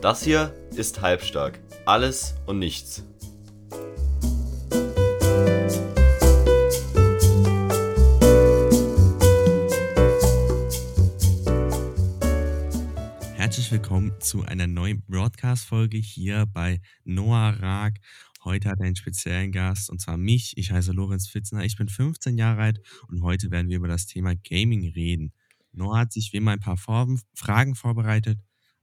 Das hier ist Halbstark. Alles und nichts. Herzlich willkommen zu einer neuen Broadcast-Folge hier bei Noah Raag. Heute hat er einen speziellen Gast und zwar mich. Ich heiße Lorenz Fitzner. Ich bin 15 Jahre alt und heute werden wir über das Thema Gaming reden. Noah hat sich wie immer ein paar Fragen vorbereitet.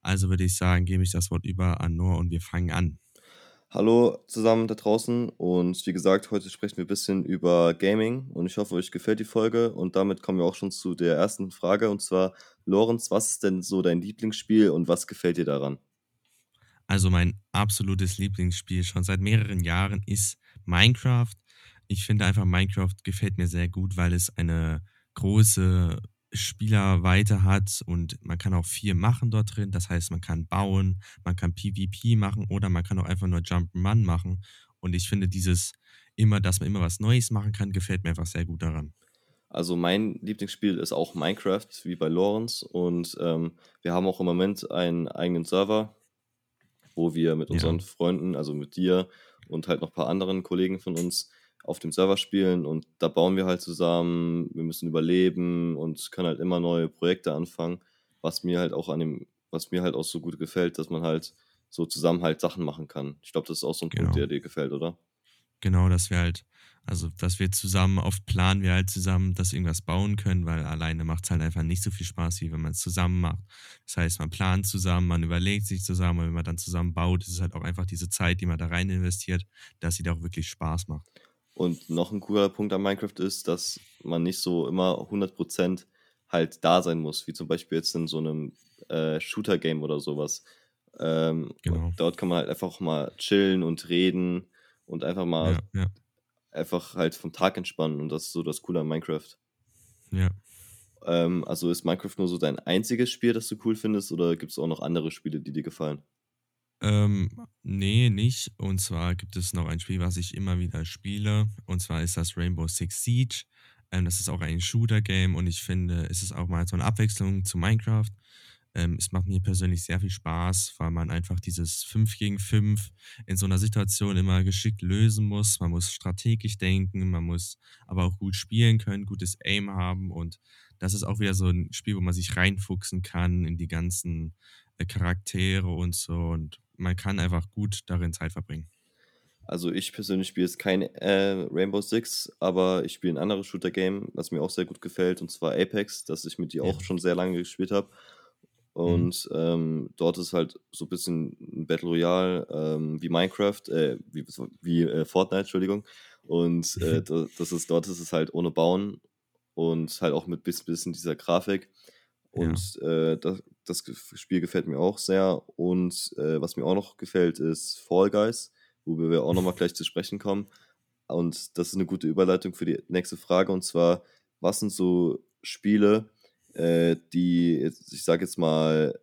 Also würde ich sagen, gebe ich das Wort über an Noah und wir fangen an. Hallo zusammen da draußen und wie gesagt, heute sprechen wir ein bisschen über Gaming und ich hoffe, euch gefällt die Folge und damit kommen wir auch schon zu der ersten Frage und zwar, Lorenz, was ist denn so dein Lieblingsspiel und was gefällt dir daran? Also mein absolutes Lieblingsspiel schon seit mehreren Jahren ist Minecraft. Ich finde einfach, Minecraft gefällt mir sehr gut, weil es eine große Spielerweite hat und man kann auch viel machen dort drin. Das heißt, man kann bauen, man kann PvP machen oder man kann auch einfach nur Jump'n'Run machen. Und ich finde dieses immer, dass man immer was Neues machen kann, gefällt mir einfach sehr gut daran. Also mein Lieblingsspiel ist auch Minecraft, wie bei Lorenz. Und ähm, wir haben auch im Moment einen eigenen Server, wo wir mit unseren ja. Freunden, also mit dir und halt noch ein paar anderen Kollegen von uns auf dem Server spielen und da bauen wir halt zusammen, wir müssen überleben und können halt immer neue Projekte anfangen, was mir halt auch an dem, was mir halt auch so gut gefällt, dass man halt so zusammen halt Sachen machen kann. Ich glaube, das ist auch so ein genau. Punkt, der dir gefällt, oder? Genau, dass wir halt, also dass wir zusammen, oft planen wir halt zusammen, dass wir irgendwas bauen können, weil alleine macht es halt einfach nicht so viel Spaß, wie wenn man es zusammen macht. Das heißt, man plant zusammen, man überlegt sich zusammen und wenn man dann zusammen baut, ist es halt auch einfach diese Zeit, die man da rein investiert, dass sie da auch wirklich Spaß macht. Und noch ein cooler Punkt an Minecraft ist, dass man nicht so immer 100% halt da sein muss, wie zum Beispiel jetzt in so einem äh, Shooter-Game oder sowas. Ähm, genau. Dort kann man halt einfach mal chillen und reden und einfach mal ja, ja. einfach halt vom Tag entspannen und das ist so das Coole an Minecraft. Ja. Ähm, also ist Minecraft nur so dein einziges Spiel, das du cool findest oder gibt es auch noch andere Spiele, die dir gefallen? Ähm, ne, nicht. Und zwar gibt es noch ein Spiel, was ich immer wieder spiele. Und zwar ist das Rainbow Six Siege. Ähm, das ist auch ein Shooter-Game und ich finde, es ist auch mal so eine Abwechslung zu Minecraft. Ähm, es macht mir persönlich sehr viel Spaß, weil man einfach dieses 5 gegen 5 in so einer Situation immer geschickt lösen muss. Man muss strategisch denken, man muss aber auch gut spielen können, gutes Aim haben und das ist auch wieder so ein Spiel, wo man sich reinfuchsen kann in die ganzen äh, Charaktere und so und man kann einfach gut darin Zeit verbringen. Also ich persönlich spiele jetzt kein äh, Rainbow Six, aber ich spiele ein anderes Shooter-Game, was mir auch sehr gut gefällt, und zwar Apex, das ich mit dir ja. auch schon sehr lange gespielt habe. Mhm. Und mhm. ähm, dort ist halt so ein bisschen ein Battle Royale ähm, wie Minecraft, äh, wie, wie äh, Fortnite, Entschuldigung. Und äh, das ist, dort ist es halt ohne Bauen und halt auch mit bisschen, bisschen dieser Grafik. Und ja. äh, das, das Spiel gefällt mir auch sehr. Und äh, was mir auch noch gefällt, ist Fall Guys, wo wir auch nochmal gleich zu sprechen kommen. Und das ist eine gute Überleitung für die nächste Frage. Und zwar, was sind so Spiele, äh, die, ich sage jetzt mal,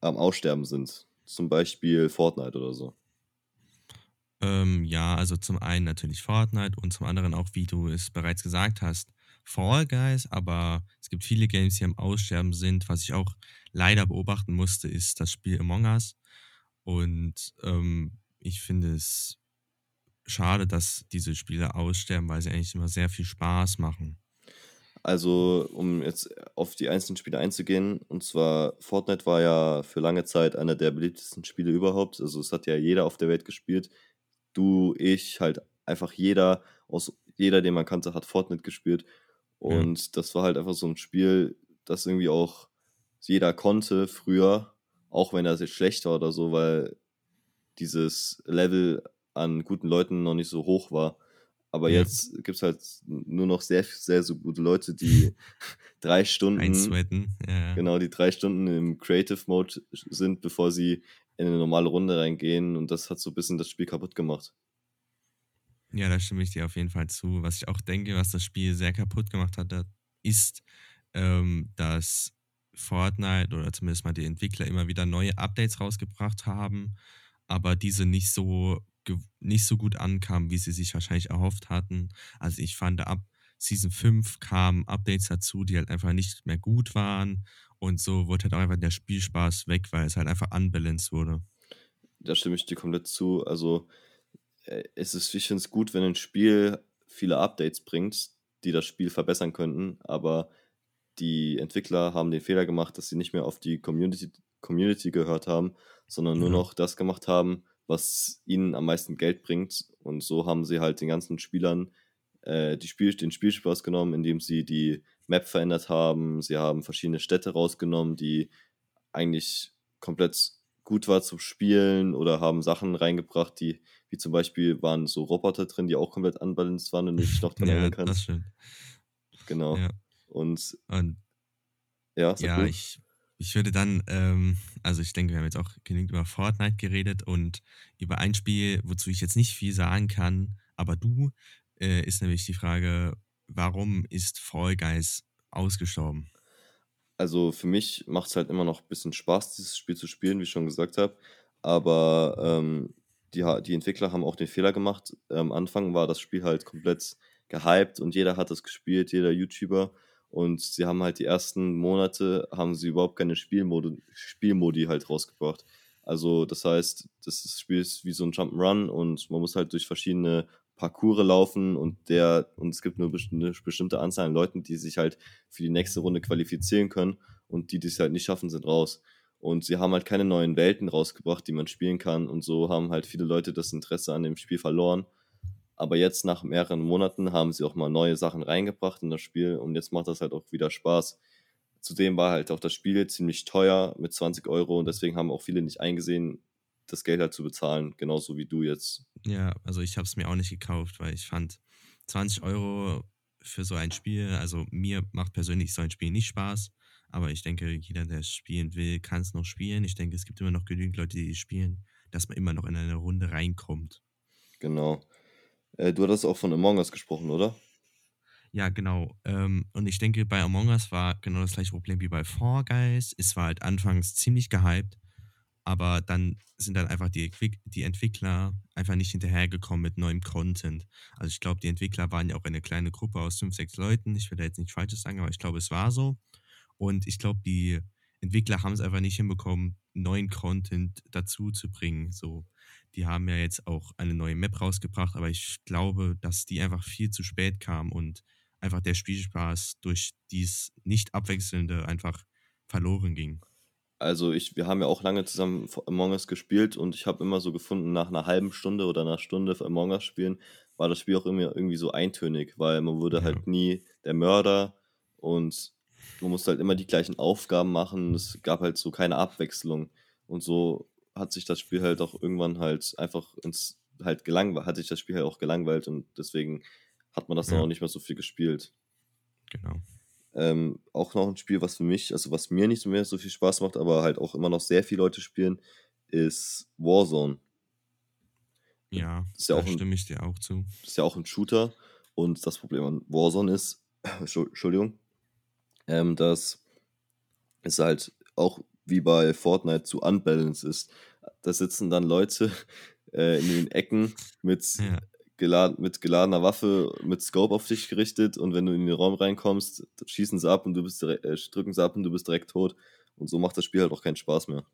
am Aussterben sind? Zum Beispiel Fortnite oder so. Ähm, ja, also zum einen natürlich Fortnite und zum anderen auch, wie du es bereits gesagt hast, Fall Guys, aber es gibt viele Games, die am Aussterben sind. Was ich auch leider beobachten musste, ist das Spiel Among Us. Und ähm, ich finde es schade, dass diese Spiele aussterben, weil sie eigentlich immer sehr viel Spaß machen. Also, um jetzt auf die einzelnen Spiele einzugehen, und zwar Fortnite war ja für lange Zeit einer der beliebtesten Spiele überhaupt. Also, es hat ja jeder auf der Welt gespielt. Du, ich, halt einfach jeder, aus jeder, den man kannte, hat Fortnite gespielt. Und ja. das war halt einfach so ein Spiel, das irgendwie auch jeder konnte früher, auch wenn er sehr schlecht war oder so, weil dieses Level an guten Leuten noch nicht so hoch war. Aber ja. jetzt gibt es halt nur noch sehr, sehr so gute Leute, die drei Stunden. Einsweaten, ja. Genau, die drei Stunden im Creative Mode sind, bevor sie in eine normale Runde reingehen. Und das hat so ein bisschen das Spiel kaputt gemacht. Ja, da stimme ich dir auf jeden Fall zu. Was ich auch denke, was das Spiel sehr kaputt gemacht hat, ist, ähm, dass Fortnite oder zumindest mal die Entwickler immer wieder neue Updates rausgebracht haben, aber diese nicht so nicht so gut ankamen, wie sie sich wahrscheinlich erhofft hatten. Also ich fand ab Season 5 kamen Updates dazu, die halt einfach nicht mehr gut waren. Und so wurde halt auch einfach der Spielspaß weg, weil es halt einfach unbalanced wurde. Da stimme ich dir komplett zu. Also, es ist, ich finde es gut, wenn ein Spiel viele Updates bringt, die das Spiel verbessern könnten, aber die Entwickler haben den Fehler gemacht, dass sie nicht mehr auf die Community, Community gehört haben, sondern nur Ja. noch das gemacht haben, was ihnen am meisten Geld bringt. Und so haben sie halt den ganzen Spielern äh, die Spiel, den Spielspaß genommen, indem sie die Map verändert haben. Sie haben verschiedene Städte rausgenommen, die eigentlich komplett gut war zum Spielen oder haben Sachen reingebracht, die, wie zum Beispiel waren so Roboter drin, die auch komplett unbalanced waren, wenn du dich noch dran Ja, erinnern das kannst. stimmt. Genau. Ja. Und Und ja, ja, du. ich, ich würde dann, ähm, also ich denke, wir haben jetzt auch genügend über Fortnite geredet und über ein Spiel, wozu ich jetzt nicht viel sagen kann, aber du, äh, ist nämlich die Frage, warum ist Fall Guys ausgestorben? Also für mich macht es halt immer noch ein bisschen Spaß, dieses Spiel zu spielen, wie ich schon gesagt habe. Aber ähm, die, die Entwickler haben auch den Fehler gemacht. Am Anfang war das Spiel halt komplett gehypt und jeder hat es gespielt, jeder YouTuber. Und sie haben halt die ersten Monate, haben sie überhaupt keine Spielmodi, Spielmodi halt rausgebracht. Also das heißt, das Spiel ist wie so ein Jump'n'Run und man muss halt durch verschiedene Parcours laufen und der und es gibt nur eine bestimmte Anzahl an Leuten, die sich halt für die nächste Runde qualifizieren können und die, die es halt nicht schaffen, sind raus. Und sie haben halt keine neuen Welten rausgebracht, die man spielen kann und so haben halt viele Leute das Interesse an dem Spiel verloren. Aber jetzt nach mehreren Monaten haben sie auch mal neue Sachen reingebracht in das Spiel und jetzt macht das halt auch wieder Spaß. Zudem war halt auch das Spiel ziemlich teuer mit 20 Euro und deswegen haben auch viele nicht eingesehen, das Geld halt zu bezahlen, genauso wie du jetzt. Ja, also ich habe es mir auch nicht gekauft, weil ich fand 20 Euro für so ein Spiel, also mir macht persönlich so ein Spiel nicht Spaß, aber ich denke, jeder, der es spielen will, kann es noch spielen. Ich denke, es gibt immer noch genügend Leute, die es spielen, dass man immer noch in eine Runde reinkommt. Genau. Äh, du hattest auch von Among Us gesprochen, oder? Ja, genau. Ähm, und ich denke, bei Among Us war genau das gleiche Problem wie bei Fall Guys. Es war halt anfangs ziemlich gehypt, aber dann sind dann einfach die, die Entwickler einfach nicht hinterhergekommen mit neuem Content. Also ich glaube, die Entwickler waren ja auch eine kleine Gruppe aus fünf, sechs Leuten. Ich will da jetzt nichts Falsches sagen, aber ich glaube, es war so. Und ich glaube, die Entwickler haben es einfach nicht hinbekommen, neuen Content dazu zu bringen. So, die haben ja jetzt auch eine neue Map rausgebracht, aber ich glaube, dass die einfach viel zu spät kam und einfach der Spielspaß durch dies nicht abwechselnde einfach verloren ging. Also ich, wir haben ja auch lange zusammen Among Us gespielt und ich habe immer so gefunden, nach einer halben Stunde oder einer Stunde Among Us spielen, war das Spiel auch irgendwie, irgendwie so eintönig, weil man wurde Ja. halt nie der Mörder und man musste halt immer die gleichen Aufgaben machen. Es gab halt so keine Abwechslung. Und so hat sich das Spiel halt auch irgendwann halt einfach ins halt gelangweilt, hat sich das Spiel halt auch gelangweilt und deswegen hat man das dann Ja. auch nicht mehr so viel gespielt. Genau. Ähm, auch noch ein Spiel, was für mich, also was mir nicht mehr so viel Spaß macht, aber halt auch immer noch sehr viele Leute spielen, ist Warzone. Ja, Ist ja da auch ein- stimme ich dir auch zu. Ist ja auch ein Shooter und das Problem an Warzone ist, Entschu- Entschuldigung, ähm, dass es halt auch wie bei Fortnite zu unbalanced ist. Da sitzen dann Leute äh, in den Ecken mit, Ja. Gelad mit geladener Waffe, mit Scope auf dich gerichtet und wenn du in den Raum reinkommst, schießen sie ab und du bist direkt, äh, drücken sie ab und du bist direkt tot. Und so macht das Spiel halt auch keinen Spaß mehr.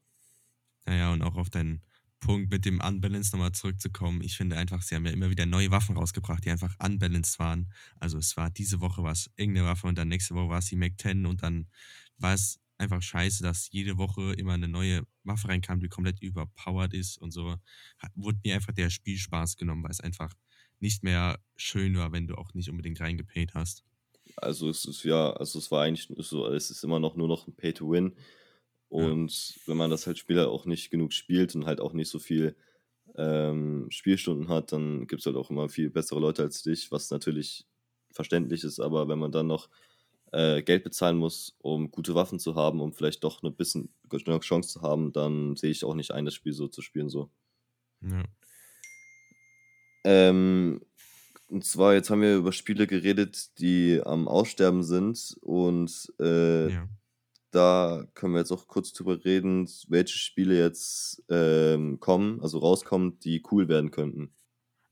Naja, und auch auf deinen Punkt mit dem Unbalanced nochmal zurückzukommen. Ich finde einfach, sie haben ja immer wieder neue Waffen rausgebracht, die einfach unbalanced waren. Also es war diese Woche was irgendeine Waffe und dann nächste Woche war es die Mac 10 und dann war es einfach scheiße, dass jede Woche immer eine neue Waffe reinkam, die komplett überpowered ist und so. Hat- Wurde mir einfach der Spielspaß genommen, weil es einfach nicht mehr schön war, wenn du auch nicht unbedingt reingepayt hast. Also es ist ja, also es war eigentlich so, es ist immer noch nur noch ein Pay to Win. Und wenn man das halt Spieler auch nicht genug spielt und halt auch nicht so viel ähm, Spielstunden hat, dann gibt es halt auch immer viel bessere Leute als dich, was natürlich verständlich ist, aber wenn man dann noch äh, Geld bezahlen muss, um gute Waffen zu haben, um vielleicht doch eine bisschen eine Chance zu haben, dann sehe ich auch nicht ein, das Spiel so zu spielen so. Ja. Ähm, und zwar, jetzt haben wir über Spiele geredet, die am Aussterben sind. Und äh, ja. da können wir jetzt auch kurz drüber reden, welche Spiele jetzt ähm, kommen, also rauskommen, die cool werden könnten.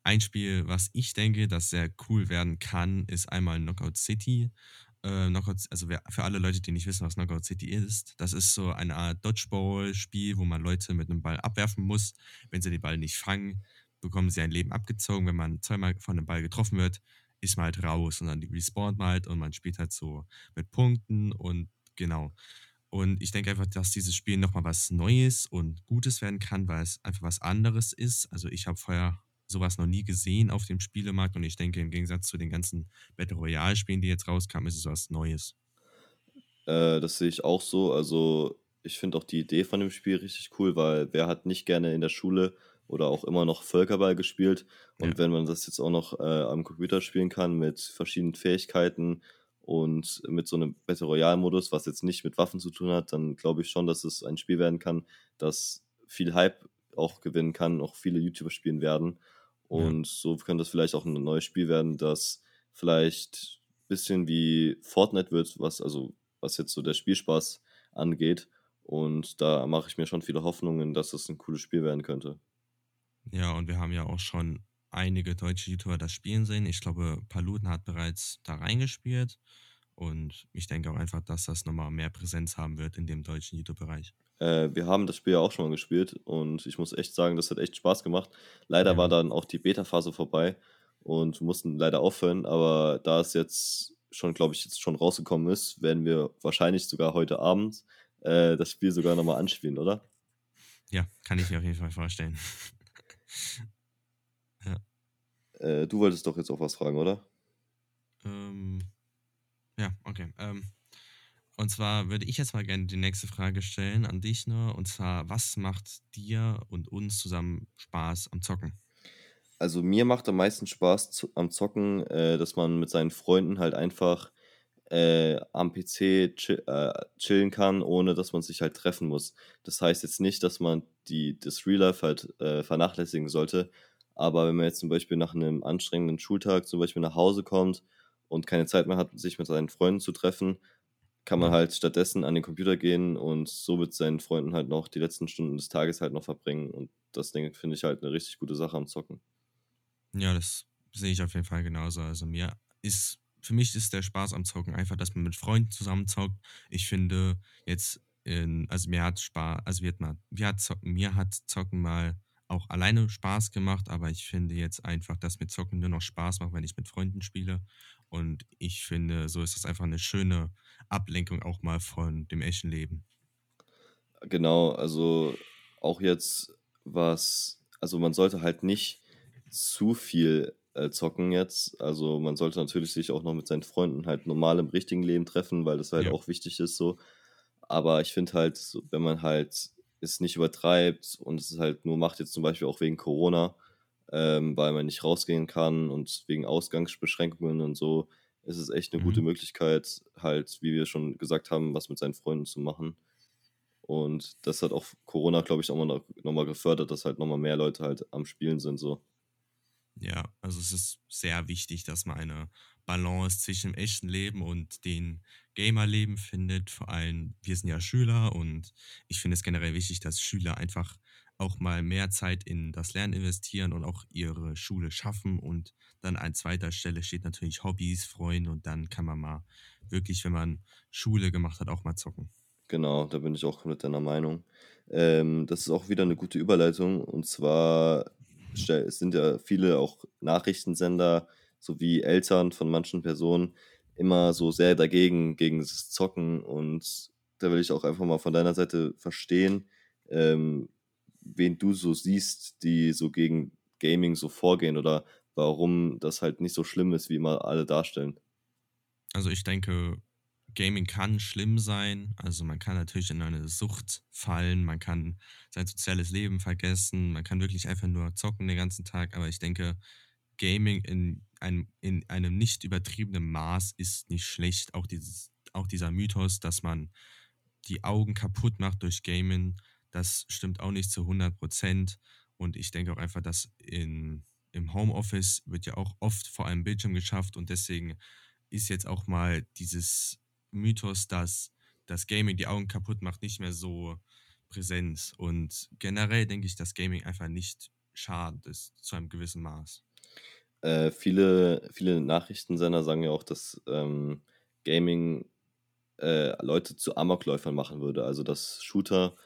ein Spiel, was ich denke, das sehr cool werden kann, ist einmal Knockout City. Äh, Knockout, also wer, für alle Leute, die nicht wissen, was Knockout City ist, das ist so eine Art Dodgeball-Spiel, wo man Leute mit einem Ball abwerfen muss. Wenn sie den Ball nicht fangen, bekommen sie ein Leben abgezogen. Wenn man zweimal von dem Ball getroffen wird, ist man halt raus und dann respawnt man halt und man spielt halt so mit Punkten und genau. Und ich denke einfach, dass dieses Spiel nochmal was Neues und Gutes werden kann, weil es einfach was anderes ist. Also ich habe vorher sowas noch nie gesehen auf dem Spielemarkt und ich denke, im Gegensatz zu den ganzen Battle Royale-Spielen, die jetzt rauskamen, ist es was Neues. Äh, das sehe ich auch so. Also ich finde auch die Idee von dem Spiel richtig cool, weil wer hat nicht gerne in der Schule oder auch immer noch Völkerball gespielt. Und ja. wenn man das jetzt auch noch äh, am Computer spielen kann mit verschiedenen Fähigkeiten und mit so einem Battle Royale-Modus, was jetzt nicht mit Waffen zu tun hat, dann glaube ich schon, dass es ein Spiel werden kann, das viel Hype auch gewinnen kann, auch viele YouTuber spielen werden. Und ja. so könnte das vielleicht auch ein neues Spiel werden, das vielleicht ein bisschen wie Fortnite wird, was also was jetzt so der Spielspaß angeht. Und da mache ich mir schon viele Hoffnungen, dass das ein cooles Spiel werden könnte. Ja, und wir haben ja auch schon einige deutsche YouTuber das spielen sehen. Ich glaube, Paluten hat bereits da reingespielt. Und ich denke auch einfach, dass das nochmal mehr Präsenz haben wird in dem deutschen YouTube-Bereich. Äh, wir haben das Spiel ja auch schon mal gespielt und ich muss echt sagen, das hat echt Spaß gemacht. Leider ja. war dann auch die Beta-Phase vorbei und mussten leider aufhören, aber da es jetzt schon, glaube ich, jetzt schon rausgekommen ist, werden wir wahrscheinlich sogar heute Abend äh, das Spiel sogar nochmal anspielen, oder? Ja, kann ich mir auf jeden Fall vorstellen. ja. Äh, du wolltest doch jetzt auch was fragen, oder? Ähm, ja, okay. Ähm, und zwar würde ich jetzt mal gerne die nächste Frage stellen an dich nur. Und zwar, was macht dir und uns zusammen Spaß am Zocken? Also mir macht am meisten Spaß zu, am Zocken, äh, dass man mit seinen Freunden halt einfach äh, am PC chill, äh, chillen kann, ohne dass man sich halt treffen muss. Das heißt jetzt nicht, dass man die, das Real Life halt äh, vernachlässigen sollte, aber wenn man jetzt zum Beispiel nach einem anstrengenden Schultag zum Beispiel nach Hause kommt und keine Zeit mehr hat, sich mit seinen Freunden zu treffen, kann man halt stattdessen an den Computer gehen und so mit seinen Freunden halt noch die letzten Stunden des Tages halt noch verbringen. Und das Ding finde ich halt eine richtig gute Sache am Zocken. Ja, das sehe ich auf jeden Fall genauso. Also mir ist für mich ist der Spaß am Zocken einfach, dass man mit Freunden zusammen zockt. Ich finde jetzt, in, also mir hat Spaß, also hat, mal, mir, hat Zocken, mir hat Zocken mal auch alleine Spaß gemacht, aber ich finde jetzt einfach, dass mir Zocken nur noch Spaß macht, wenn ich mit Freunden spiele. Und ich finde, so ist das einfach eine schöne Ablenkung auch mal von dem echten Leben. Genau, also auch jetzt was, also man sollte halt nicht zu viel äh, zocken jetzt. Also man sollte natürlich sich auch noch mit seinen Freunden halt normal im richtigen Leben treffen, weil das halt ja. auch wichtig ist so. Aber ich finde halt, wenn man halt es nicht übertreibt und es halt nur macht, jetzt zum Beispiel auch wegen Corona, ähm, weil man nicht rausgehen kann und wegen Ausgangsbeschränkungen und so, ist es echt eine mhm. gute Möglichkeit, halt, wie wir schon gesagt haben, was mit seinen Freunden zu machen. Und das hat auch Corona, glaube ich, auch nochmal noch gefördert, dass halt nochmal mehr Leute halt am Spielen sind, so. Ja, also es ist sehr wichtig, dass man eine Balance zwischen dem echten Leben und dem Gamerleben findet. Vor allem, wir sind ja Schüler und ich finde es generell wichtig, dass Schüler einfach auch mal mehr Zeit in das Lernen investieren und auch ihre Schule schaffen. Und dann an zweiter Stelle steht natürlich Hobbys, Freunde und dann kann man mal wirklich, wenn man Schule gemacht hat, auch mal zocken. Genau, da bin ich auch komplett deiner Meinung. Ähm, das ist auch wieder eine gute Überleitung. Und zwar es sind ja viele auch Nachrichtensender sowie Eltern von manchen Personen immer so sehr dagegen, gegen das Zocken. Und da will ich auch einfach mal von deiner Seite verstehen, ähm, wen du so siehst, die so gegen Gaming so vorgehen oder warum das halt nicht so schlimm ist, wie immer alle darstellen. Also ich denke, Gaming kann schlimm sein. Also man kann natürlich in eine Sucht fallen, man kann sein soziales Leben vergessen, man kann wirklich einfach nur zocken den ganzen Tag. Aber ich denke, Gaming in einem, in einem nicht übertriebenen Maß ist nicht schlecht. Auch, dieses, auch dieser Mythos, dass man die Augen kaputt macht durch Gaming, das stimmt auch nicht zu 100 Prozent. Und ich denke auch einfach, dass in, im Homeoffice wird ja auch oft vor einem Bildschirm geschafft und deswegen ist jetzt auch mal dieses Mythos, dass das Gaming die Augen kaputt macht, nicht mehr so präsent. Und generell denke ich, dass Gaming einfach nicht schadet ist, zu einem gewissen Maß. Äh, viele, viele Nachrichtensender sagen ja auch, dass ähm, Gaming äh, Leute zu Amokläufern machen würde. Also dass Shooter,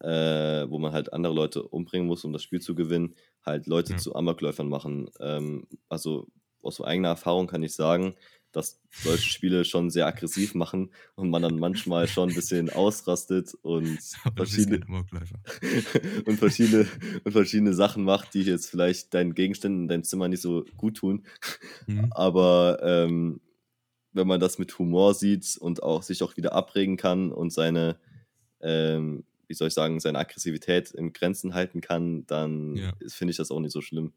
äh, wo man halt andere Leute umbringen muss, um das Spiel zu gewinnen, halt Leute Ja. zu Amokläufern machen. Ähm, also aus eigener Erfahrung kann ich sagen, dass solche Spiele schon sehr aggressiv machen und man dann manchmal schon ein bisschen ausrastet und verschiedene, und verschiedene und verschiedene Sachen macht, die jetzt vielleicht deinen Gegenständen in deinem Zimmer nicht so gut tun. Mhm. Aber ähm, wenn man das mit Humor sieht und auch sich auch wieder abregen kann und seine, ähm, wie soll ich sagen, seine Aggressivität in Grenzen halten kann, dann Ja. finde ich das auch nicht so schlimm.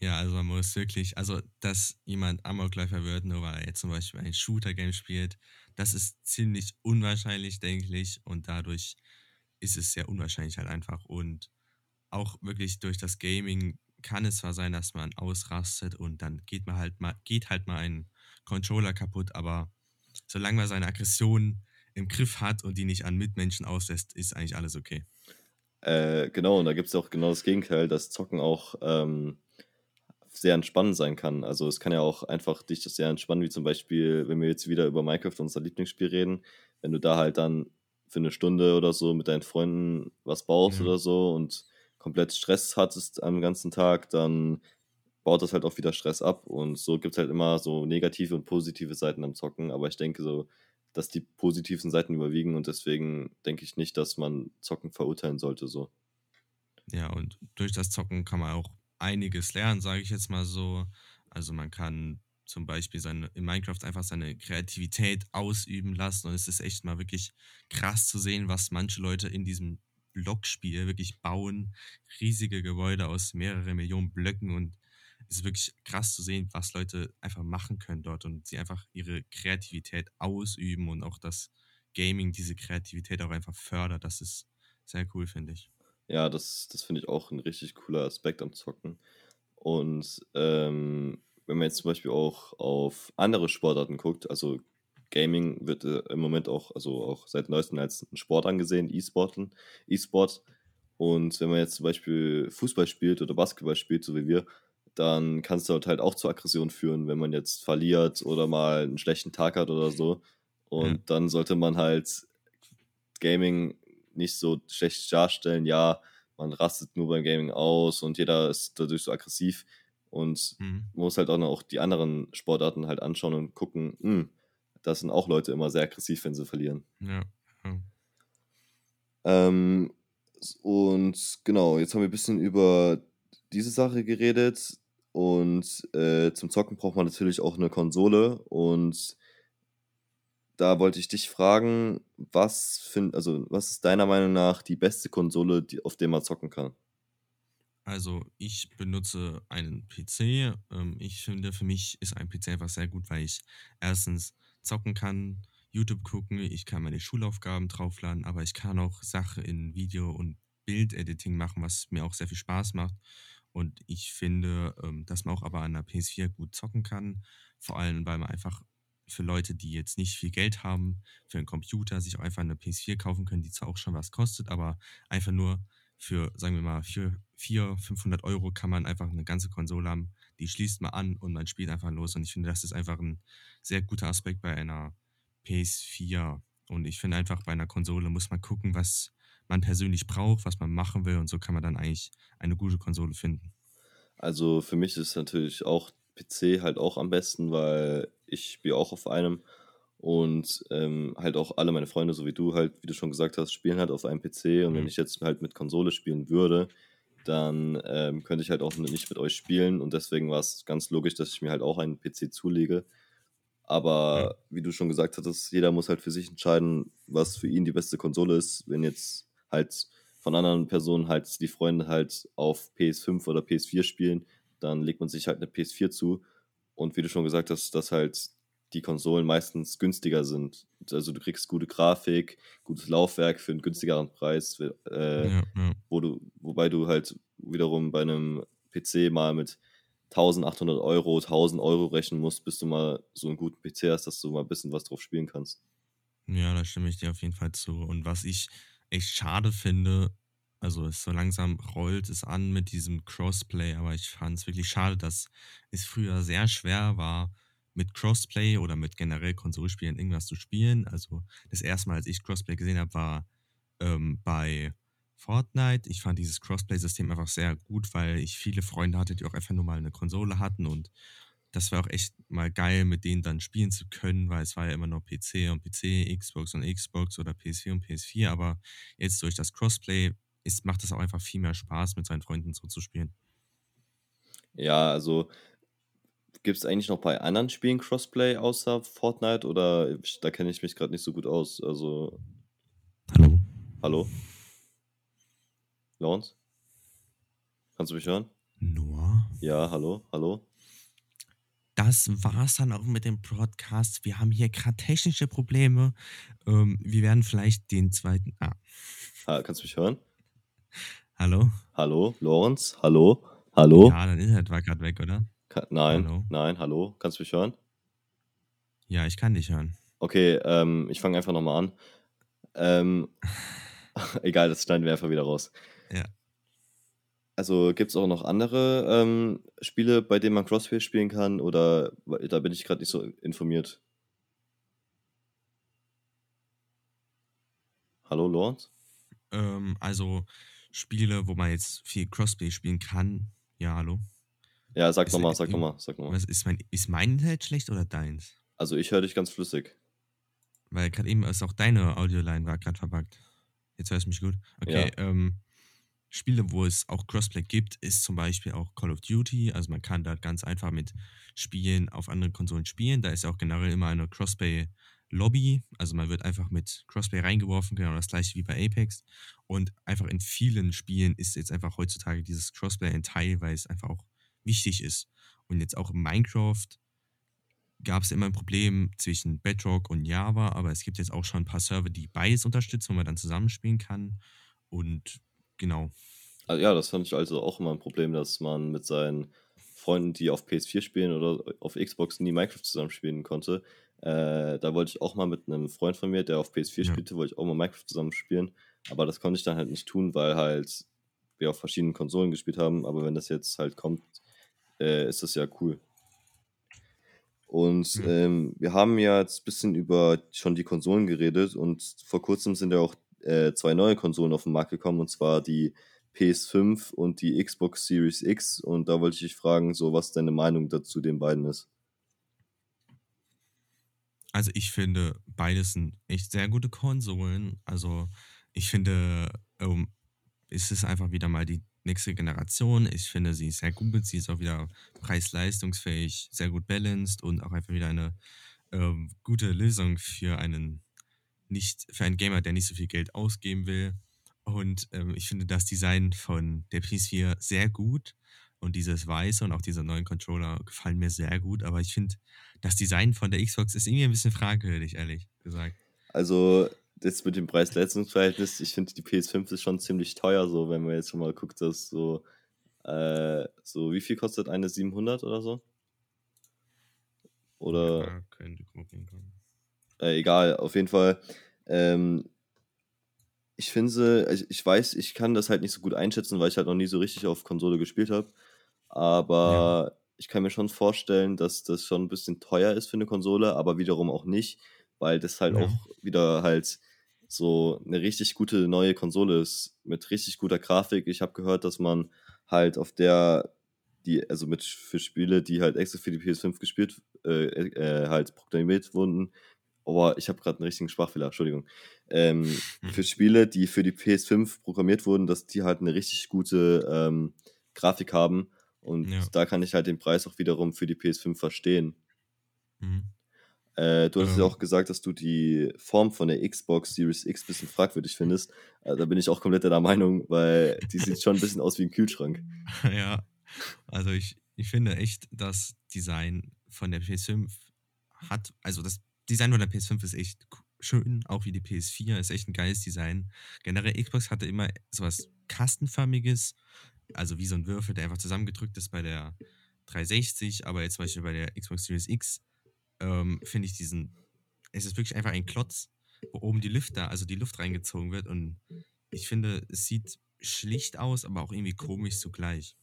Ja, also man muss wirklich, also dass jemand Amokläufer wird, nur weil er jetzt zum Beispiel ein Shooter-Game spielt, das ist ziemlich unwahrscheinlich, denke ich. Und dadurch ist es sehr unwahrscheinlich halt einfach. Und auch wirklich durch das Gaming kann es zwar sein, dass man ausrastet und dann geht man halt mal, geht halt mal ein Controller kaputt, aber solange man seine Aggression im Griff hat und die nicht an Mitmenschen auslässt, ist eigentlich alles okay. Äh, genau, und da gibt es auch genau das Gegenteil, dass Zocken auch ähm, sehr entspannend sein kann. Also es kann ja auch einfach dich das sehr entspannen, wie zum Beispiel, wenn wir jetzt wieder über Minecraft, unser Lieblingsspiel, reden, wenn du da halt dann für eine Stunde oder so mit deinen Freunden was baust Ja. oder so und komplett Stress hattest am ganzen Tag, dann baut das halt auch wieder Stress ab. Und so gibt es halt immer so negative und positive Seiten am Zocken. Aber ich denke so, dass die positiven Seiten überwiegen und deswegen denke ich nicht, dass man Zocken verurteilen sollte so. Ja, und durch das Zocken kann man auch einiges lernen, sage ich jetzt mal so. Also man kann zum Beispiel seine, in Minecraft einfach seine Kreativität ausüben lassen und es ist echt mal wirklich krass zu sehen, was manche Leute in diesem Blockspiel wirklich bauen. Riesige Gebäude aus mehreren Millionen Blöcken und es ist wirklich krass zu sehen, was Leute einfach machen können dort und sie einfach ihre Kreativität ausüben und auch das Gaming diese Kreativität auch einfach fördert. Das ist sehr cool, finde ich. Ja, das, das finde ich auch ein richtig cooler Aspekt am Zocken. Und ähm, wenn man jetzt zum Beispiel auch auf andere Sportarten guckt, also Gaming wird äh, im Moment auch, also auch seit neuestem als ein Sport angesehen, E-Sporten, E-Sport. Und wenn man jetzt zum Beispiel Fußball spielt oder Basketball spielt, so wie wir, dann kann es dort halt auch zu Aggression führen, wenn man jetzt verliert oder mal einen schlechten Tag hat oder so. Und Ja. dann sollte man halt Gaming nicht so schlecht darstellen, ja, man rastet nur beim Gaming aus und jeder ist dadurch so aggressiv. Und Mhm. muss halt auch noch die anderen Sportarten halt anschauen und gucken, hm, da sind auch Leute immer sehr aggressiv, wenn sie verlieren. Ja, ja. Ähm, und genau, jetzt haben wir ein bisschen über diese Sache geredet. Und äh, zum Zocken braucht man natürlich auch eine Konsole. Und da wollte ich dich fragen, was find, also was ist deiner Meinung nach die beste Konsole, die, auf der man zocken kann? Also ich benutze einen PC. Ähm, ich finde, für mich ist ein PC einfach sehr gut, weil ich erstens zocken kann, YouTube gucken, ich kann meine Schulaufgaben draufladen, aber ich kann auch Sachen in Video- und Bildediting machen, was mir auch sehr viel Spaß macht. Und ich finde, ähm, dass man auch aber an der PS4 gut zocken kann. Vor allem, weil man einfach für Leute, die jetzt nicht viel Geld haben, für einen Computer sich auch einfach eine PS4 kaufen können, die zwar auch schon was kostet, aber einfach nur für, sagen wir mal, für 400, 500 Euro kann man einfach eine ganze Konsole haben. Die schließt man an und man spielt einfach los. Und ich finde, das ist einfach ein sehr guter Aspekt bei einer PS4. Und ich finde einfach, bei einer Konsole muss man gucken, was man persönlich braucht, was man machen will. Und so kann man dann eigentlich eine gute Konsole finden. Also für mich ist natürlich auch PC halt auch am besten, weil ich spiele auch auf einem und ähm, halt auch alle meine Freunde, so wie du halt, wie du schon gesagt hast, spielen halt auf einem PC und wenn Mhm. ich jetzt halt mit Konsole spielen würde, dann ähm, könnte ich halt auch nicht mit euch spielen und deswegen war es ganz logisch, dass ich mir halt auch einen PC zulege. Aber wie du schon gesagt hattest, jeder muss halt für sich entscheiden, was für ihn die beste Konsole ist. Wenn jetzt halt von anderen Personen halt die Freunde halt auf PS5 oder PS4 spielen, dann legt man sich halt eine PS4 zu. Und wie du schon gesagt hast, dass halt die Konsolen meistens günstiger sind. Also du kriegst gute Grafik, gutes Laufwerk für einen günstigeren Preis, äh, Ja, ja. wo du, wobei du halt wiederum bei einem PC mal mit 1800 Euro, 1000 Euro rechnen musst, bis du mal so einen guten PC hast, dass du mal ein bisschen was drauf spielen kannst. Ja, da stimme ich dir auf jeden Fall zu. Und was ich echt schade finde, Also es so langsam rollt es an mit diesem Crossplay, aber ich fand es wirklich schade, dass es früher sehr schwer war, mit Crossplay oder mit generell Konsolspielen irgendwas zu spielen. Also das erste Mal, als ich Crossplay gesehen habe, war ähm, bei Fortnite. Ich fand dieses Crossplay-System einfach sehr gut, weil ich viele Freunde hatte, die auch einfach nur mal eine Konsole hatten und das war auch echt mal geil, mit denen dann spielen zu können, weil es war ja immer nur PC und PC, Xbox und Xbox oder PS4 und PS4, aber jetzt durch das Crossplay ist, macht es auch einfach viel mehr Spaß, mit seinen Freunden so zu spielen. Ja, also gibt es eigentlich noch bei anderen Spielen Crossplay außer Fortnite oder da kenne ich mich gerade nicht so gut aus? Also. Hallo? Hallo? Lawrence? Kannst du mich hören? Noah? Ja, hallo, hallo? Das war's dann auch mit dem Broadcast. Wir haben hier gerade technische Probleme. Ähm, wir werden vielleicht den zweiten. Ah. ah kannst du mich hören? Hallo? Hallo, Lawrence? Hallo? Hallo? Ja, dein Internet war gerade weg, oder? Ka nein, hallo? nein, hallo? Kannst du mich hören? Ja, ich kann dich hören. Okay, ähm, ich fange einfach nochmal an. Ähm, egal, das schneiden wir einfach wieder raus. Ja. Also gibt es auch noch andere ähm, Spiele, bei denen man Crossplay spielen kann oder da bin ich gerade nicht so informiert. Hallo, Lawrence? Ähm, also Spiele, wo man jetzt viel Crossplay spielen kann. Ja, hallo? Ja, sag nochmal, sag nochmal, sag nochmal. ist, mein, ist mein Internet schlecht oder deins? Also ich höre dich ganz flüssig. Weil gerade eben ist auch deine Audioline war gerade verpackt. Jetzt hörst du mich gut. Okay, ja. ähm, Spiele, wo es auch Crossplay gibt, ist zum Beispiel auch Call of Duty. Also man kann da ganz einfach mit Spielen auf anderen Konsolen spielen. Da ist auch generell immer eine Crossplay Lobby. Also man wird einfach mit Crossplay reingeworfen, genau das gleiche wie bei Apex. Und einfach in vielen Spielen ist jetzt einfach heutzutage dieses Crossplay ein Teil, weil es einfach auch wichtig ist. Und jetzt auch in Minecraft gab es immer ein Problem zwischen Bedrock und Java, aber es gibt jetzt auch schon ein paar Server, die beides unterstützen, wo man dann zusammenspielen kann. Und genau. Also ja, das fand ich also auch immer ein Problem, dass man mit seinen Freunden, die auf PS4 spielen oder auf Xbox nie Minecraft zusammenspielen konnte, äh, da wollte ich auch mal mit einem Freund von mir, der auf PS4 ja. spielte, wollte ich auch mal Minecraft zusammen spielen. Aber das konnte ich dann halt nicht tun, weil halt wir auf verschiedenen Konsolen gespielt haben. Aber wenn das jetzt halt kommt, äh, ist das ja cool. Und mhm. ähm, wir haben ja jetzt ein bisschen über schon die Konsolen geredet und vor kurzem sind ja auch äh, zwei neue Konsolen auf den Markt gekommen und zwar die PS5 und die Xbox Series X. Und da wollte ich dich fragen, so was deine Meinung dazu den beiden ist. Also ich finde, beides sind echt sehr gute Konsolen. Also ich finde, ähm, es ist einfach wieder mal die nächste Generation. Ich finde, sie ist sehr gut. Sie ist auch wieder preis-leistungsfähig, sehr gut balanced und auch einfach wieder eine ähm, gute Lösung für einen nicht für einen Gamer, der nicht so viel Geld ausgeben will. Und ähm, ich finde das Design von der PS4 sehr gut. Und dieses Weiße und auch dieser neuen Controller gefallen mir sehr gut. Aber ich finde, das Design von der Xbox ist irgendwie ein bisschen fragwürdig, ehrlich gesagt. Also, das mit dem Preis-Leistungs-Verhältnis, ich finde, die PS5 ist schon ziemlich teuer, so, wenn man jetzt schon mal guckt, dass so, äh, so, wie viel kostet eine 700 oder so? Oder. Ja, könnte gucken. Äh, egal, auf jeden Fall. Ähm, ich finde sie, ich, ich weiß, ich kann das halt nicht so gut einschätzen, weil ich halt noch nie so richtig auf Konsole gespielt habe. Aber ja. ich kann mir schon vorstellen, dass das schon ein bisschen teuer ist für eine Konsole, aber wiederum auch nicht, weil das halt ja. auch wieder halt so eine richtig gute neue Konsole ist mit richtig guter Grafik. Ich habe gehört, dass man halt auf der die also mit für Spiele, die halt extra für die PS5 gespielt äh, äh, halt proklamiert wurden, Oh, ich habe gerade einen richtigen Sprachfehler, Entschuldigung. Ähm, hm. für Spiele, die für die PS5 programmiert wurden, dass die halt eine richtig gute ähm, Grafik haben. Und ja. da kann ich halt den Preis auch wiederum für die PS5 verstehen. Mhm. Äh, du hast ähm. ja auch gesagt, dass du die Form von der Xbox Series X ein bisschen fragwürdig findest. Äh, da bin ich auch komplett der Meinung, weil die sieht schon ein bisschen aus wie ein Kühlschrank. Ja, also ich, ich finde echt, das Design von der PS5 hat, also das Design von der PS5 ist echt schön, auch wie die PS4, ist echt ein geiles Design. Generell Xbox hatte immer sowas kastenförmiges, also wie so ein Würfel, der einfach zusammengedrückt ist bei der 360, aber jetzt zum Beispiel bei der Xbox Series X ähm, finde ich diesen, es ist wirklich einfach ein Klotz, wo oben die Lüfter, also die Luft reingezogen wird und ich finde, es sieht schlicht aus, aber auch irgendwie komisch zugleich.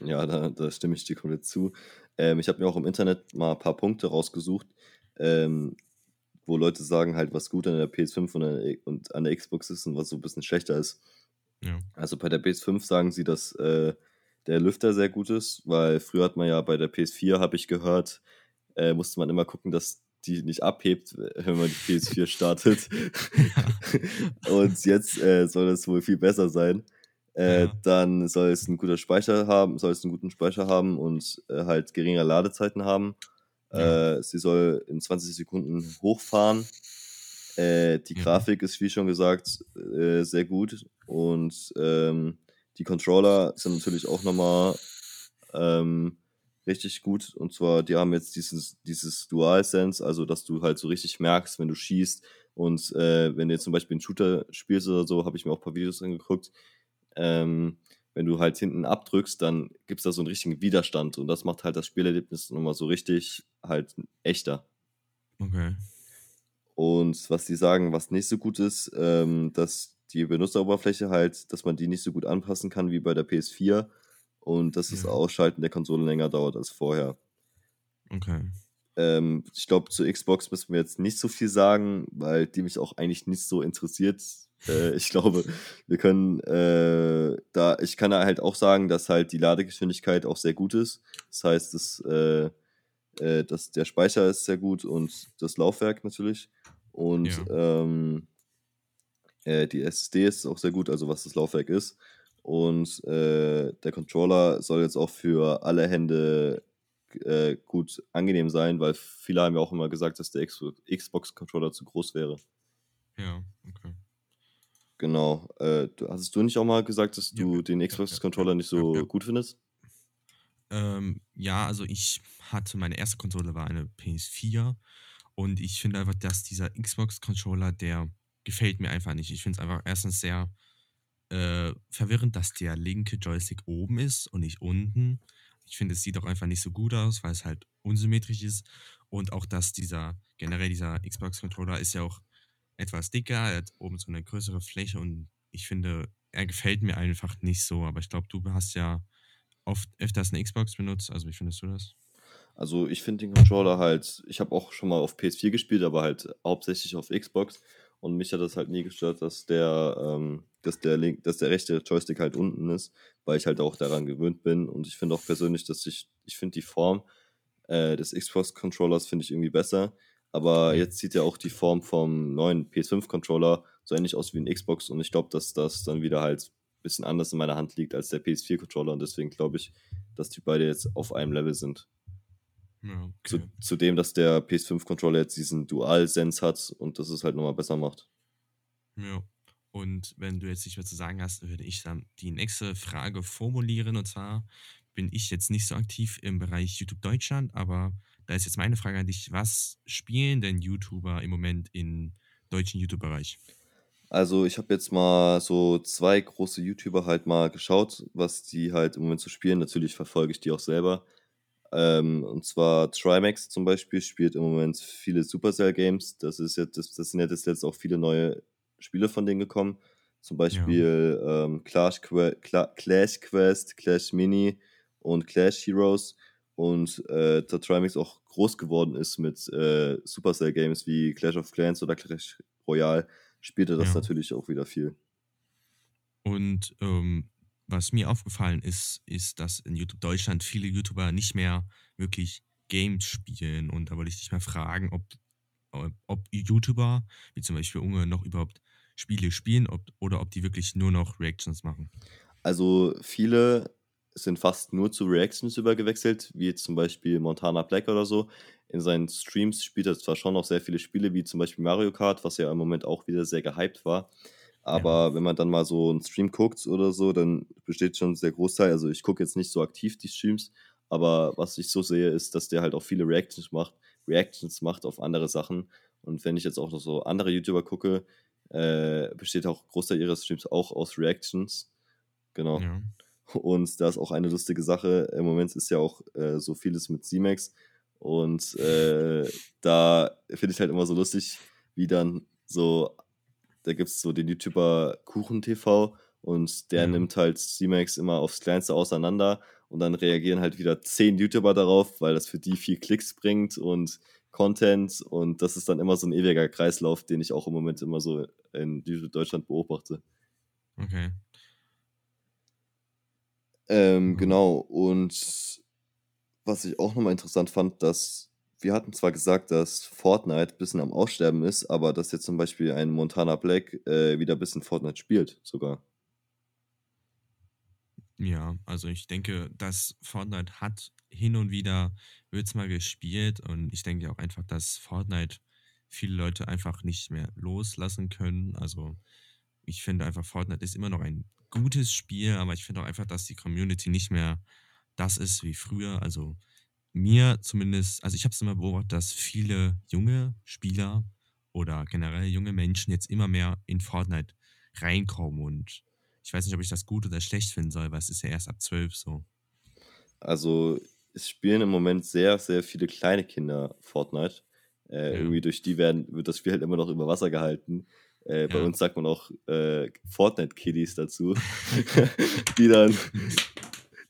Ja, da, da stimme ich dir komplett zu. Ähm, ich habe mir auch im Internet mal ein paar Punkte rausgesucht, ähm, wo Leute sagen halt, was gut an der PS5 und an der, und an der Xbox ist und was so ein bisschen schlechter ist. Ja. Also bei der PS5 sagen sie, dass äh, der Lüfter sehr gut ist, weil früher hat man ja bei der PS4, habe ich gehört, äh, musste man immer gucken, dass die nicht abhebt, wenn man die PS4 startet. und jetzt äh, soll es wohl viel besser sein. Äh, Ja. Dann soll es einen guten Speicher haben, soll es einen guten Speicher haben und äh, halt geringe Ladezeiten haben. Ja. Äh, sie soll in 20 Sekunden hochfahren. Äh, die Mhm. Grafik ist, wie schon gesagt, äh, sehr gut. Und ähm, die Controller sind natürlich auch nochmal ähm, richtig gut. Und zwar, die haben jetzt dieses, dieses Dual-Sense, also dass du halt so richtig merkst, wenn du schießt. Und äh, wenn du jetzt zum Beispiel einen Shooter spielst oder so, habe ich mir auch ein paar Videos angeguckt. Ähm, wenn du halt hinten abdrückst, dann gibt es da so einen richtigen Widerstand. Und das macht halt das Spielerlebnis nochmal so richtig halt echter. Okay. Und was die sagen, was nicht so gut ist, ähm, dass die Benutzeroberfläche halt, dass man die nicht so gut anpassen kann wie bei der PS4 und dass das Ja. Ausschalten der Konsole länger dauert als vorher. Okay. Ähm, ich glaube, zur Xbox müssen wir jetzt nicht so viel sagen, weil die mich auch eigentlich nicht so interessiert. Äh, ich glaube, wir können äh, da, ich kann da halt auch sagen, dass halt die Ladegeschwindigkeit auch sehr gut ist. Das heißt, dass, äh, äh, dass der Speicher ist sehr gut und das Laufwerk natürlich. Und Ja. ähm, äh, die SSD ist auch sehr gut, also was das Laufwerk ist. Und äh, der Controller soll jetzt auch für alle Hände äh, gut angenehm sein, weil viele haben ja auch immer gesagt, dass der Xbox-Controller zu groß wäre. Ja, okay. Genau. Äh, du, hattest du nicht auch mal gesagt, dass du ja, den Xbox-Controller ja, nicht ja, so ja. gut findest? Ähm, ja, also ich hatte, meine erste Konsole war eine PS4 und ich finde einfach, dass dieser Xbox-Controller, der gefällt mir einfach nicht. Ich finde es einfach erstens sehr äh, verwirrend, dass der linke Joystick oben ist und nicht unten. Ich finde, es sieht auch einfach nicht so gut aus, weil es halt unsymmetrisch ist. Und auch, dass dieser, generell dieser Xbox-Controller ist ja auch etwas dicker, er hat oben so eine größere Fläche und ich finde, er gefällt mir einfach nicht so. Aber ich glaube, du hast ja oft öfters eine Xbox benutzt. Also wie findest du das? Also ich finde den Controller halt, ich habe auch schon mal auf PS4 gespielt, aber halt hauptsächlich auf Xbox. Und mich hat das halt nie gestört, dass der, ähm, dass der Link, dass der rechte Joystick halt unten ist, weil ich halt auch daran gewöhnt bin. Und ich finde auch persönlich, dass ich, ich finde die Form äh, des Xbox-Controllers finde ich irgendwie besser. Aber jetzt sieht ja auch die Form vom neuen PS5-Controller so ähnlich aus wie ein Xbox. Und ich glaube, dass das dann wieder halt bisschen anders in meiner Hand liegt als der PS4-Controller. Und deswegen glaube ich, dass die beide jetzt auf einem Level sind. Ja, Zu, okay. zudem, dass der PS5-Controller jetzt diesen Dual-Sense hat und das es halt nochmal besser macht. Ja. Und wenn du jetzt nicht mehr zu sagen hast, würde ich dann die nächste Frage formulieren. Und zwar bin ich jetzt nicht so aktiv im Bereich YouTube Deutschland, aber da ist jetzt meine Frage an dich. Was spielen denn YouTuber im Moment im deutschen YouTube-Bereich? Also ich habe jetzt mal so zwei große YouTuber halt mal geschaut, was die halt im Moment so spielen. Natürlich verfolge ich die auch selber. Ähm, und zwar Trimax zum Beispiel spielt im Moment viele Supercell-Games. Das ist jetzt, das, das sind jetzt letzt auch viele neue Spiele von denen gekommen. Zum Beispiel ähm, Clash, que Cla Clash Quest, Clash Mini und Clash Heroes. Und äh, da Trimax auch groß geworden ist mit äh, Supercell-Games wie Clash of Clans oder Clash Royale, spielt er das Ja. natürlich auch wieder viel. Und ähm, was mir aufgefallen ist, ist, dass in YouTube Deutschland viele YouTuber nicht mehr wirklich Games spielen. Und da wollte ich dich mal fragen, ob, ob, ob YouTuber, wie zum Beispiel Unge, noch überhaupt Spiele spielen ob, oder ob die wirklich nur noch Reactions machen. Also viele sind fast nur zu Reactions übergewechselt, wie jetzt zum Beispiel Montana Black oder so. In seinen Streams spielt er zwar schon noch sehr viele Spiele, wie zum Beispiel Mario Kart, was ja im Moment auch wieder sehr gehypt war. Aber wenn man dann mal so einen Stream guckt oder so, dann besteht schon sehr Großteil. Also ich gucke jetzt nicht so aktiv die Streams, aber was ich so sehe, ist, dass der halt auch viele Reactions macht, Reactions macht auf andere Sachen. Und wenn ich jetzt auch noch so andere YouTuber gucke, äh, besteht auch Großteil ihres Streams auch aus Reactions. Genau. Ja. Und da ist auch eine lustige Sache. Im Moment ist ja auch äh, so vieles mit C-Max. Und äh, da finde ich halt immer so lustig, wie dann so, da gibt es so den YouTuber KuchenTV und der Ja. nimmt halt C-Max immer aufs Kleinste auseinander und dann reagieren halt wieder zehn YouTuber darauf, weil das für die viel Klicks bringt und Content und das ist dann immer so ein ewiger Kreislauf, den ich auch im Moment immer so in Deutschland beobachte. Okay. Ähm, Mhm. genau, und was ich auch nochmal interessant fand, dass wir hatten zwar gesagt, dass Fortnite ein bisschen am Aussterben ist, aber dass jetzt zum Beispiel ein Montana Black äh, wieder ein bisschen Fortnite spielt, sogar. Ja, also ich denke, dass Fortnite hat hin und wieder, wird's mal gespielt und ich denke auch einfach, dass Fortnite viele Leute einfach nicht mehr loslassen können. Also ich finde einfach, Fortnite ist immer noch ein gutes Spiel, aber ich finde auch einfach, dass die Community nicht mehr das ist wie früher. Also mir zumindest, also ich habe es immer beobachtet, dass viele junge Spieler oder generell junge Menschen jetzt immer mehr in Fortnite reinkommen und ich weiß nicht, ob ich das gut oder schlecht finden soll, weil es ist ja erst ab 12 so. Also es spielen im Moment sehr, sehr viele kleine Kinder Fortnite. Äh, Ja. irgendwie durch die werden, wird das Spiel halt immer noch über Wasser gehalten. Äh, Bei Ja. uns sagt man auch äh, Fortnite-Kiddies dazu, die dann,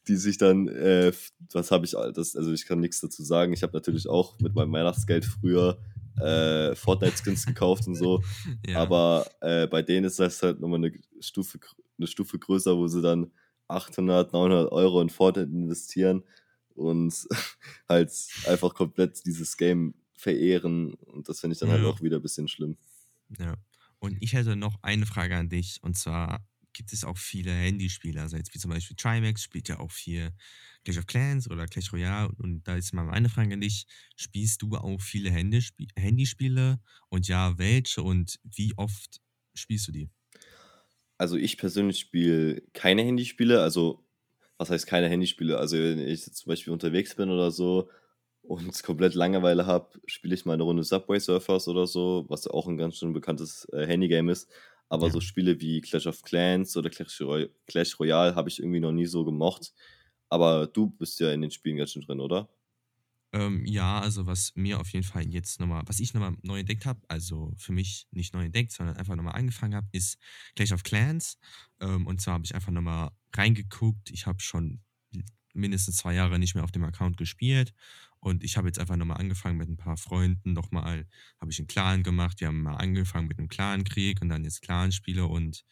die sich dann, äh, was habe ich, das, also ich kann nichts dazu sagen. Ich habe natürlich auch mit meinem Weihnachtsgeld früher äh, Fortnite-Skins gekauft und so. Ja. Aber äh, bei denen ist das halt nochmal eine Stufe, eine Stufe größer, wo sie dann 800, 900 Euro in Fortnite investieren und halt einfach komplett dieses Game verehren. Und das finde ich dann halt Ja. auch wieder ein bisschen schlimm. Ja. Und ich hätte noch eine Frage an dich. Und zwar gibt es auch viele Handyspiele. Also jetzt wie zum Beispiel Trimax spielt ja auch viel Clash of Clans oder Clash Royale. Und da ist mal meine Frage an dich. Spielst du auch viele Handyspie Handyspiele? Und ja, welche und wie oft spielst du die? Also ich persönlich spiele keine Handyspiele. Also, was heißt keine Handyspiele? Also, wenn ich zum Beispiel unterwegs bin oder so und komplett Langeweile habe, spiele ich mal eine Runde Subway Surfers oder so, was auch ein ganz schön bekanntes äh, Handygame ist. Aber Ja. so Spiele wie Clash of Clans oder Clash, Roy Clash Royale habe ich irgendwie noch nie so gemocht. Aber du bist ja in den Spielen ganz schön drin, oder? Ähm, ja, also was mir auf jeden Fall jetzt nochmal, was ich nochmal neu entdeckt habe, also für mich nicht neu entdeckt, sondern einfach nochmal angefangen habe, ist Clash of Clans. Ähm, und zwar habe ich einfach nochmal reingeguckt. Ich habe schon mindestens zwei Jahre nicht mehr auf dem Account gespielt. Und ich habe jetzt einfach nochmal angefangen mit ein paar Freunden. Nochmal habe ich einen Clan gemacht. Wir haben mal angefangen mit einem Clan-Krieg und dann jetzt Clan-Spiele. Und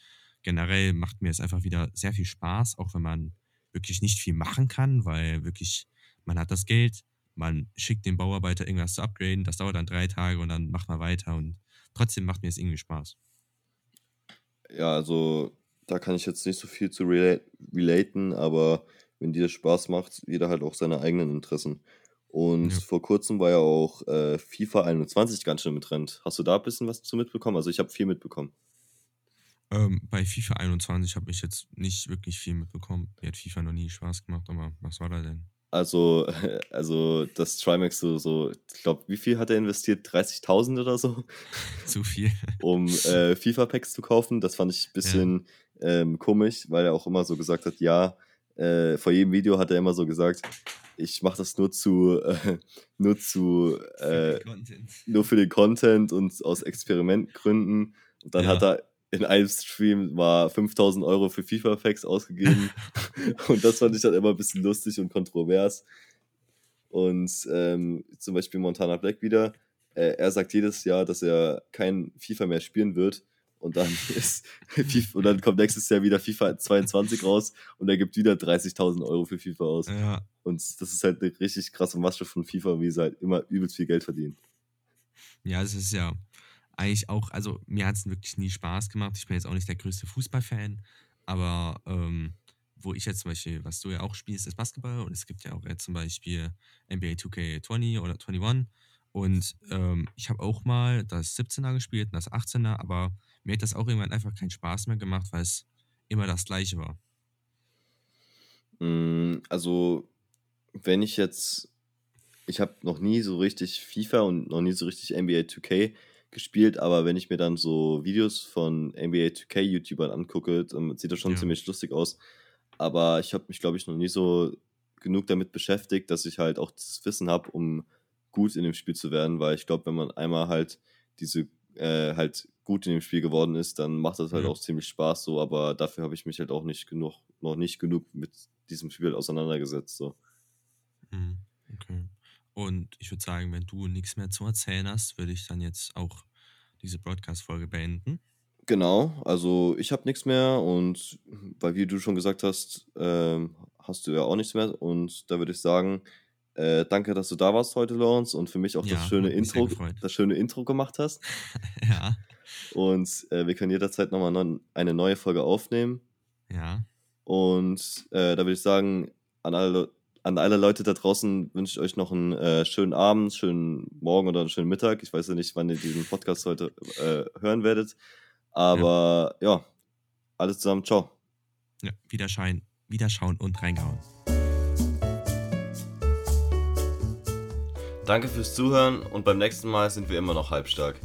generell macht mir es einfach wieder sehr viel Spaß, auch wenn man wirklich nicht viel machen kann, weil wirklich, man hat das Geld, man schickt dem Bauarbeiter irgendwas zu upgraden, das dauert dann drei Tage und dann macht man weiter und trotzdem macht mir es irgendwie Spaß. Ja, also da kann ich jetzt nicht so viel zu rela relaten, aber wenn dir Spaß macht, jeder hat auch seine eigenen Interessen. Und Ja. vor kurzem war ja auch äh, FIFA 21 ganz schön Trend. Hast du da ein bisschen was zu mitbekommen? Also ich habe viel mitbekommen. Ähm, bei FIFA 21 habe ich jetzt nicht wirklich viel mitbekommen. Mir hat FIFA noch nie Spaß gemacht, aber was war da denn? Also, also das Trimax so, so ich glaube, wie viel hat er investiert? 30.000 oder so, Zu viel. um äh, FIFA-Packs zu kaufen. Das fand ich ein bisschen ähm, komisch, weil er auch immer so gesagt hat, ja, äh, vor jedem Video hat er immer so gesagt, ich mache das nur zu, äh, nur zu, äh, nur für den Content und aus Experimentgründen. Und dann Ja. hat er in einem Stream mal 5000 Euro für FIFA-Packs ausgegeben. und das fand ich dann immer ein bisschen lustig und kontrovers. Und ähm, zum Beispiel Montana Black wieder. Äh, er sagt jedes Jahr, dass er kein FIFA mehr spielen wird. Und dann, ist FIFA, und dann kommt nächstes Jahr wieder FIFA 22 raus und er gibt wieder 30.000 Euro für FIFA aus. Ja, Und das ist halt eine richtig krasse Masche von FIFA, wie sie halt immer übelst viel Geld verdienen. ja, es ist ja eigentlich auch, also mir hat es wirklich nie Spaß gemacht. Ich bin jetzt auch nicht der größte Fußballfan, aber ähm, wo ich jetzt zum Beispiel, was du ja auch spielst, ist Basketball und es gibt ja auch jetzt zum Beispiel NBA 2K20 oder 21 und ähm, ich habe auch mal das 17er gespielt und das 18er, aber mir hat das auch irgendwann einfach keinen Spaß mehr gemacht, weil es immer das gleiche war. Mm, Also, wenn ich jetzt, ich habe noch nie so richtig FIFA und noch nie so richtig NBA 2K gespielt, aber wenn ich mir dann so Videos von NBA 2K YouTubern angucke, dann sieht das schon Ja. ziemlich lustig aus. Aber ich habe mich, glaube ich, noch nie so genug damit beschäftigt, dass ich halt auch das Wissen habe, um gut in dem Spiel zu werden, weil ich glaube, wenn man einmal halt diese äh, halt gut in dem Spiel geworden ist, dann macht das halt Ja. auch ziemlich Spaß so, aber dafür habe ich mich halt auch nicht genug, noch nicht genug mit diesem Spiel auseinandergesetzt. So. Mhm, okay. Und ich würde sagen, wenn du nichts mehr zu erzählen hast, würde ich dann jetzt auch diese Broadcast-Folge beenden. Genau, also ich habe nichts mehr und weil wie du schon gesagt hast, ähm, hast du ja auch nichts mehr und da würde ich sagen, äh, danke, dass du da warst heute, Lawrence, und für mich auch das Ja, schöne mich sehr Intro, das schöne Intro gemacht hast. Ja, Und äh, wir können jederzeit nochmal non- eine neue Folge aufnehmen. ja. Und äh, da würde ich sagen, an alle, Le- an alle Leute da draußen wünsche ich euch noch einen äh, schönen Abend, schönen Morgen oder einen schönen Mittag. Ich weiß ja nicht, wann ihr diesen Podcast heute äh, hören werdet. Aber ja, alles zusammen, ciao. ja. Wiederschein, wiederschauen und reingehauen. Danke fürs Zuhören und beim nächsten Mal sind wir immer noch halbstark.